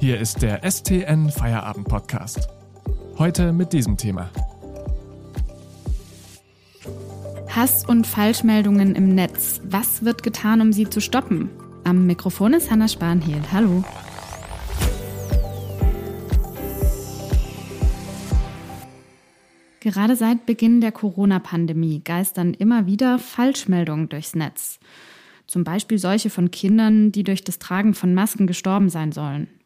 Hier ist der STN Feierabend Podcast. Heute mit diesem Thema. Hass und Falschmeldungen im Netz. Was wird getan, um sie zu stoppen? Am Mikrofon ist Hanna Spanhiel. Hallo. Gerade seit Beginn der Corona-Pandemie geistern immer wieder Falschmeldungen durchs Netz. Zum Beispiel solche von Kindern, die durch das Tragen von Masken gestorben sein sollen.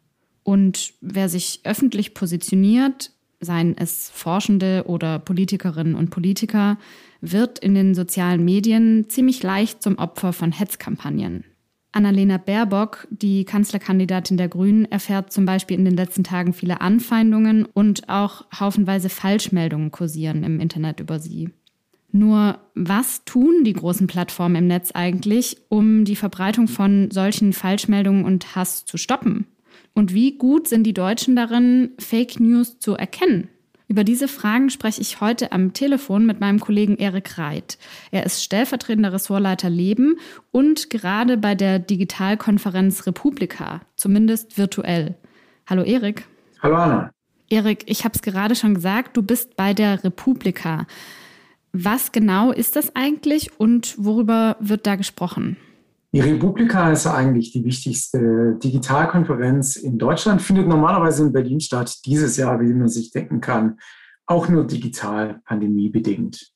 Und wer sich öffentlich positioniert, seien es Forschende oder Politikerinnen und Politiker, wird in den sozialen Medien ziemlich leicht zum Opfer von Hetzkampagnen. Annalena Baerbock, die Kanzlerkandidatin der Grünen, erfährt zum Beispiel in den letzten Tagen viele Anfeindungen und auch haufenweise Falschmeldungen kursieren im Internet über sie. Nur was tun die großen Plattformen im Netz eigentlich, um die Verbreitung von solchen Falschmeldungen und Hass zu stoppen? Und wie gut sind die Deutschen darin, Fake News zu erkennen? Über diese Fragen spreche ich heute am Telefon mit meinem Kollegen Erik Reit. Er ist stellvertretender Ressortleiter Leben und gerade bei der Digitalkonferenz Republika, zumindest virtuell. Hallo Erik. Hallo Anna. Erik, ich habe es gerade schon gesagt, du bist bei der Republika. Was genau ist das eigentlich und worüber wird da gesprochen? Die Republika ist eigentlich die wichtigste Digitalkonferenz in Deutschland, findet normalerweise in Berlin statt. Dieses Jahr, wie man sich denken kann, auch nur digital pandemiebedingt.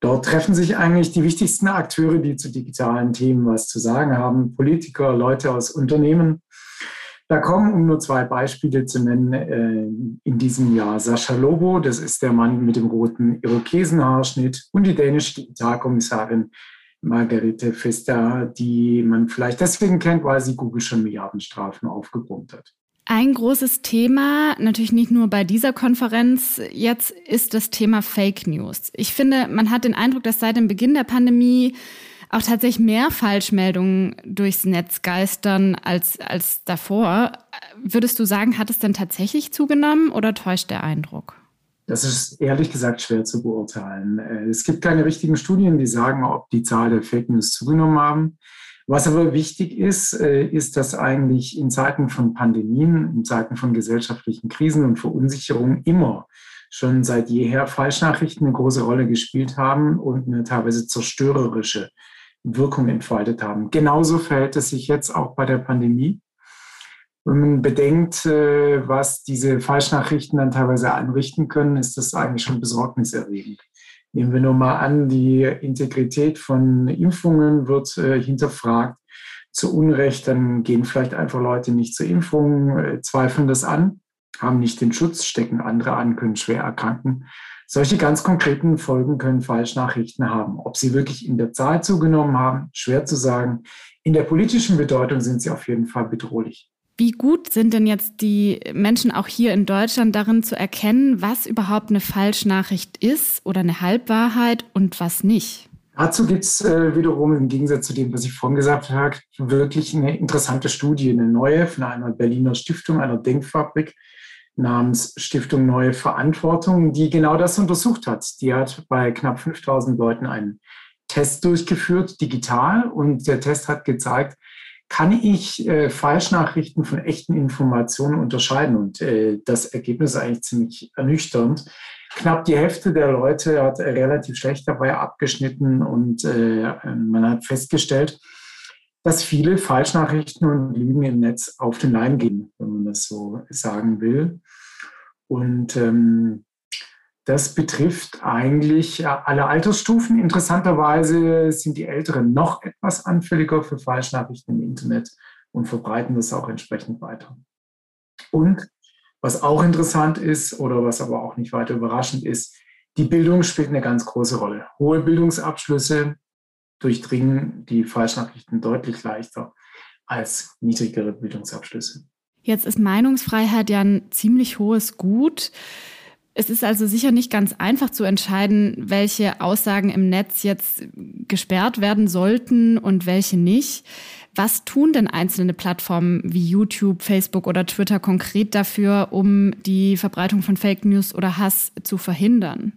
Dort treffen sich eigentlich die wichtigsten Akteure, die zu digitalen Themen was zu sagen haben, Politiker, Leute aus Unternehmen. Da kommen, um nur zwei Beispiele zu nennen, äh, in diesem Jahr Sascha Lobo, das ist der Mann mit dem roten Irokesenhaarschnitt, und die dänische Digitalkommissarin Margarete Fester, die man vielleicht deswegen kennt, weil sie Google schon Milliardenstrafen aufgebrummt hat. Ein großes Thema, natürlich nicht nur bei dieser Konferenz, jetzt ist das Thema Fake News. Ich finde, man hat den Eindruck, dass seit dem Beginn der Pandemie auch tatsächlich mehr Falschmeldungen durchs Netz geistern als, als davor. Würdest du sagen, hat es denn tatsächlich zugenommen oder täuscht der Eindruck? Das ist ehrlich gesagt schwer zu beurteilen. Äh, es gibt keine richtigen Studien, die sagen, ob die Zahl der Fake News zugenommen haben. Was aber wichtig ist, äh, ist, dass eigentlich in Zeiten von Pandemien, in Zeiten von gesellschaftlichen Krisen und Verunsicherung immer schon seit jeher Falschnachrichten eine große Rolle gespielt haben und eine teilweise zerstörerische Wirkung entfaltet haben. Genauso verhält es sich jetzt auch bei der Pandemie. Wenn man bedenkt, äh, was diese Falschnachrichten dann teilweise anrichten können, ist das eigentlich schon besorgniserregend. Nehmen wir nur mal an, die Integrität von Impfungen wird äh, hinterfragt. Zu Unrecht, dann gehen vielleicht einfach Leute nicht zur Impfung, äh, zweifeln das an, haben nicht den Schutz, stecken andere an, können schwer erkranken. Solche ganz konkreten Folgen können Falschnachrichten haben. Ob sie wirklich in der Zahl zugenommen haben, schwer zu sagen. In der politischen Bedeutung sind sie auf jeden Fall bedrohlich. Wie gut sind denn jetzt die Menschen auch hier in Deutschland darin zu erkennen, was überhaupt eine Falschnachricht ist oder eine Halbwahrheit und was nicht? Dazu gibt es äh, wiederum im Gegensatz zu dem, was ich vorhin gesagt habe, wirklich eine interessante Studie, eine neue von einer Berliner Stiftung, einer Denkfabrik namens Stiftung Neue Verantwortung, die genau das untersucht hat. Die hat bei knapp 5000 Leuten einen Test durchgeführt, digital, und der Test hat gezeigt, kann ich äh, Falschnachrichten von echten Informationen unterscheiden. Und äh, das Ergebnis ist eigentlich ziemlich ernüchternd. Knapp die Hälfte der Leute hat relativ schlecht dabei abgeschnitten und äh, man hat festgestellt, dass viele Falschnachrichten und Lügen im Netz auf den Leim gehen, wenn man das so sagen will. Und ähm, das betrifft eigentlich alle Altersstufen. Interessanterweise sind die Älteren noch etwas anfälliger für Falschnachrichten im Internet und verbreiten das auch entsprechend weiter. Und was auch interessant ist oder was aber auch nicht weiter überraschend ist, die Bildung spielt eine ganz große Rolle. Hohe Bildungsabschlüsse durchdringen die Falschnachrichten deutlich leichter als niedrigere Bildungsabschlüsse. Jetzt ist Meinungsfreiheit ja ein ziemlich hohes Gut. Es ist also sicher nicht ganz einfach zu entscheiden, welche Aussagen im Netz jetzt gesperrt werden sollten und welche nicht. Was tun denn einzelne Plattformen wie YouTube, Facebook oder Twitter konkret dafür, um die Verbreitung von Fake News oder Hass zu verhindern?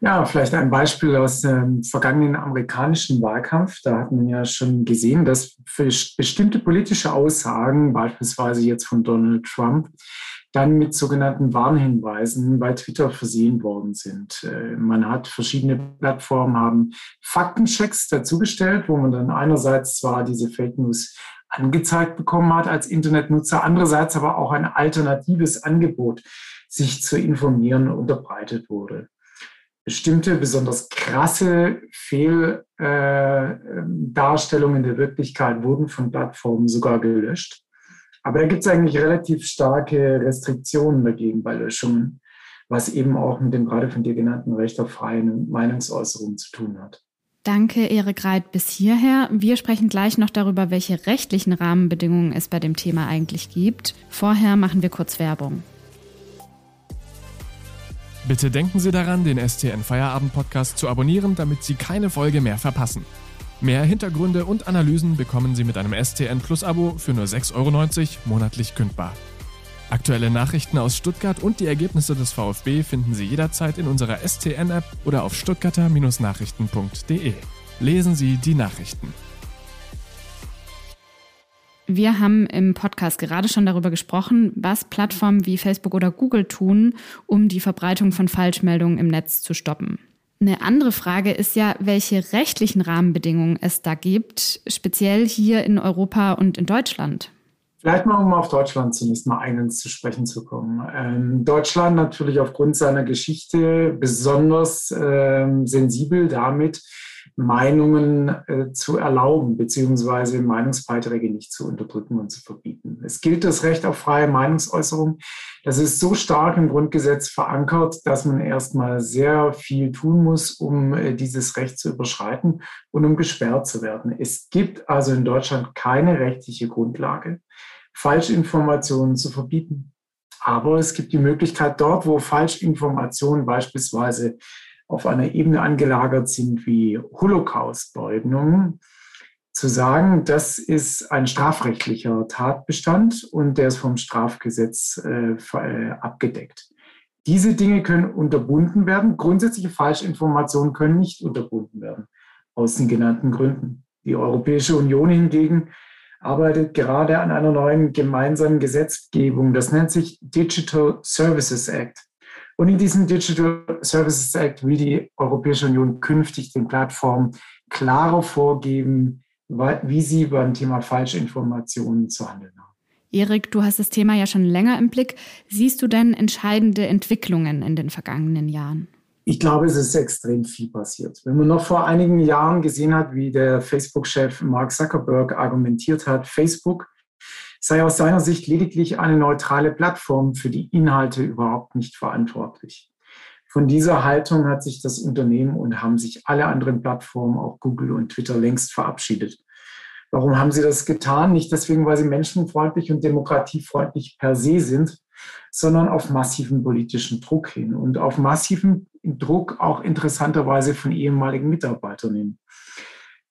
Ja, vielleicht ein Beispiel aus dem vergangenen amerikanischen Wahlkampf. Da hat man ja schon gesehen, dass für bestimmte politische Aussagen, beispielsweise jetzt von Donald Trump, dann mit sogenannten Warnhinweisen bei Twitter versehen worden sind. Äh, man hat verschiedene Plattformen haben Faktenchecks dazugestellt, wo man dann einerseits zwar diese Fake News angezeigt bekommen hat als Internetnutzer, andererseits aber auch ein alternatives Angebot, sich zu informieren, unterbreitet wurde. Bestimmte besonders krasse Fehldarstellungen äh, der Wirklichkeit wurden von Plattformen sogar gelöscht. Aber da gibt es eigentlich relativ starke Restriktionen dagegen bei Löschungen, was eben auch mit dem gerade von dir genannten Recht auf freie Meinungsäußerung zu tun hat. Danke, Erik Reit, bis hierher. Wir sprechen gleich noch darüber, welche rechtlichen Rahmenbedingungen es bei dem Thema eigentlich gibt. Vorher machen wir kurz Werbung. Bitte denken Sie daran, den STN Feierabend Podcast zu abonnieren, damit Sie keine Folge mehr verpassen. Mehr Hintergründe und Analysen bekommen Sie mit einem STN Plus Abo für nur 6,90 Euro monatlich kündbar. Aktuelle Nachrichten aus Stuttgart und die Ergebnisse des VfB finden Sie jederzeit in unserer STN-App oder auf stuttgarter-nachrichten.de. Lesen Sie die Nachrichten. Wir haben im Podcast gerade schon darüber gesprochen, was Plattformen wie Facebook oder Google tun, um die Verbreitung von Falschmeldungen im Netz zu stoppen. Eine andere Frage ist ja, welche rechtlichen Rahmenbedingungen es da gibt, speziell hier in Europa und in Deutschland. Vielleicht mal, um auf Deutschland zunächst mal eines zu sprechen zu kommen. Ähm, Deutschland natürlich aufgrund seiner Geschichte besonders ähm, sensibel damit, Meinungen äh, zu erlauben, beziehungsweise Meinungsbeiträge nicht zu unterdrücken und zu verbieten. Es gilt das Recht auf freie Meinungsäußerung. Das ist so stark im Grundgesetz verankert, dass man erstmal sehr viel tun muss, um äh, dieses Recht zu überschreiten und um gesperrt zu werden. Es gibt also in Deutschland keine rechtliche Grundlage, Falschinformationen zu verbieten. Aber es gibt die Möglichkeit dort, wo Falschinformationen beispielsweise auf einer Ebene angelagert sind wie Holocaust-Leugnung, zu sagen, das ist ein strafrechtlicher Tatbestand und der ist vom Strafgesetz äh, äh, abgedeckt. Diese Dinge können unterbunden werden. Grundsätzliche Falschinformationen können nicht unterbunden werden, aus den genannten Gründen. Die Europäische Union hingegen arbeitet gerade an einer neuen gemeinsamen Gesetzgebung. Das nennt sich Digital Services Act. Und in diesem Digital Services Act will die Europäische Union künftig den Plattformen klarer vorgeben, wie sie beim Thema Falschinformationen zu handeln haben. Erik, du hast das Thema ja schon länger im Blick. Siehst du denn entscheidende Entwicklungen in den vergangenen Jahren? Ich glaube, es ist extrem viel passiert. Wenn man noch vor einigen Jahren gesehen hat, wie der Facebook-Chef Mark Zuckerberg argumentiert hat, Facebook sei aus seiner Sicht lediglich eine neutrale Plattform für die Inhalte überhaupt nicht verantwortlich. Von dieser Haltung hat sich das Unternehmen und haben sich alle anderen Plattformen, auch Google und Twitter, längst verabschiedet. Warum haben sie das getan? Nicht deswegen, weil sie menschenfreundlich und demokratiefreundlich per se sind, sondern auf massiven politischen Druck hin und auf massiven Druck auch interessanterweise von ehemaligen Mitarbeitern hin.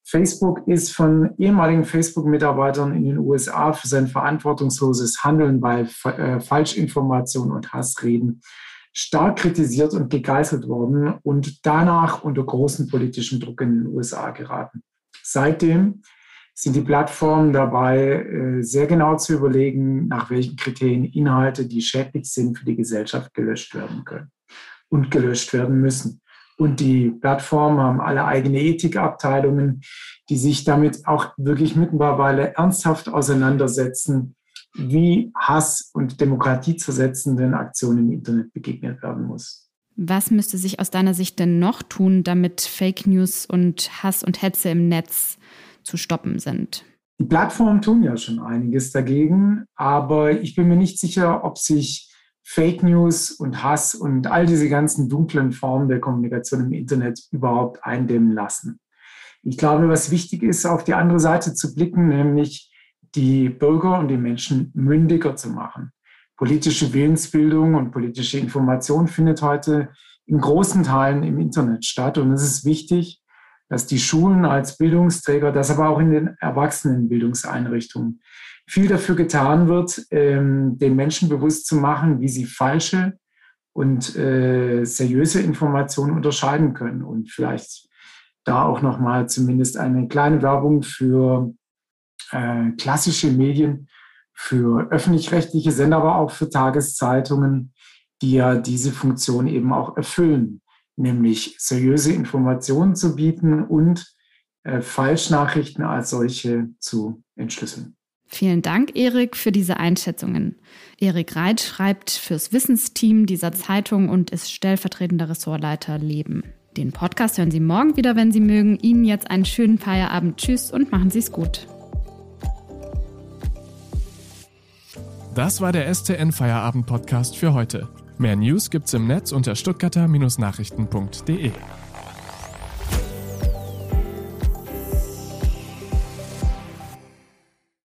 Facebook ist von ehemaligen Facebook-Mitarbeitern in den USA für sein verantwortungsloses Handeln bei äh, Falschinformationen und Hassreden stark kritisiert und gegeißelt worden und danach unter großen politischen Druck in den USA geraten. Seitdem sind die Plattformen dabei, äh, sehr genau zu überlegen, nach welchen Kriterien Inhalte, die schädlich sind für die Gesellschaft, gelöscht werden können und gelöscht werden müssen. Und die Plattformen haben alle eigene Ethikabteilungen, die sich damit auch wirklich mittlerweile ernsthaft auseinandersetzen, wie Hass und Demokratie zersetzenden Aktionen im Internet begegnet werden muss. Was müsste sich aus deiner Sicht denn noch tun, damit Fake News und Hass und Hetze im Netz zu stoppen sind? Die Plattformen tun ja schon einiges dagegen, aber ich bin mir nicht sicher, ob sich Fake News und Hass und all diese ganzen dunklen Formen der Kommunikation im Internet überhaupt eindämmen lassen. Ich glaube, was wichtig ist, auf die andere Seite zu blicken, nämlich die Bürger und die Menschen mündiger zu machen. Politische Willensbildung und politische Information findet heute in großen Teilen im Internet statt. Und es ist wichtig, dass die Schulen als Bildungsträger, das aber auch in den Erwachsenenbildungseinrichtungen viel dafür getan wird, ähm, den Menschen bewusst zu machen, wie sie falsche und äh, seriöse Informationen unterscheiden können und vielleicht da auch nochmal zumindest eine kleine Werbung für äh, klassische Medien, für öffentlich-rechtliche Sender, aber auch für Tageszeitungen, die ja diese Funktion eben auch erfüllen, nämlich seriöse Informationen zu bieten und äh, Falschnachrichten als solche zu entschlüsseln. Vielen Dank, Erik, für diese Einschätzungen. Erik Reit schreibt fürs Wissensteam dieser Zeitung und ist stellvertretender Ressortleiter Leben. Den Podcast hören Sie morgen wieder, wenn Sie mögen. Ihnen jetzt einen schönen Feierabend. Tschüss und machen Sie es gut. Das war der STN Feierabend Podcast für heute. Mehr News gibt's im Netz unter stuttgarter-nachrichten.de.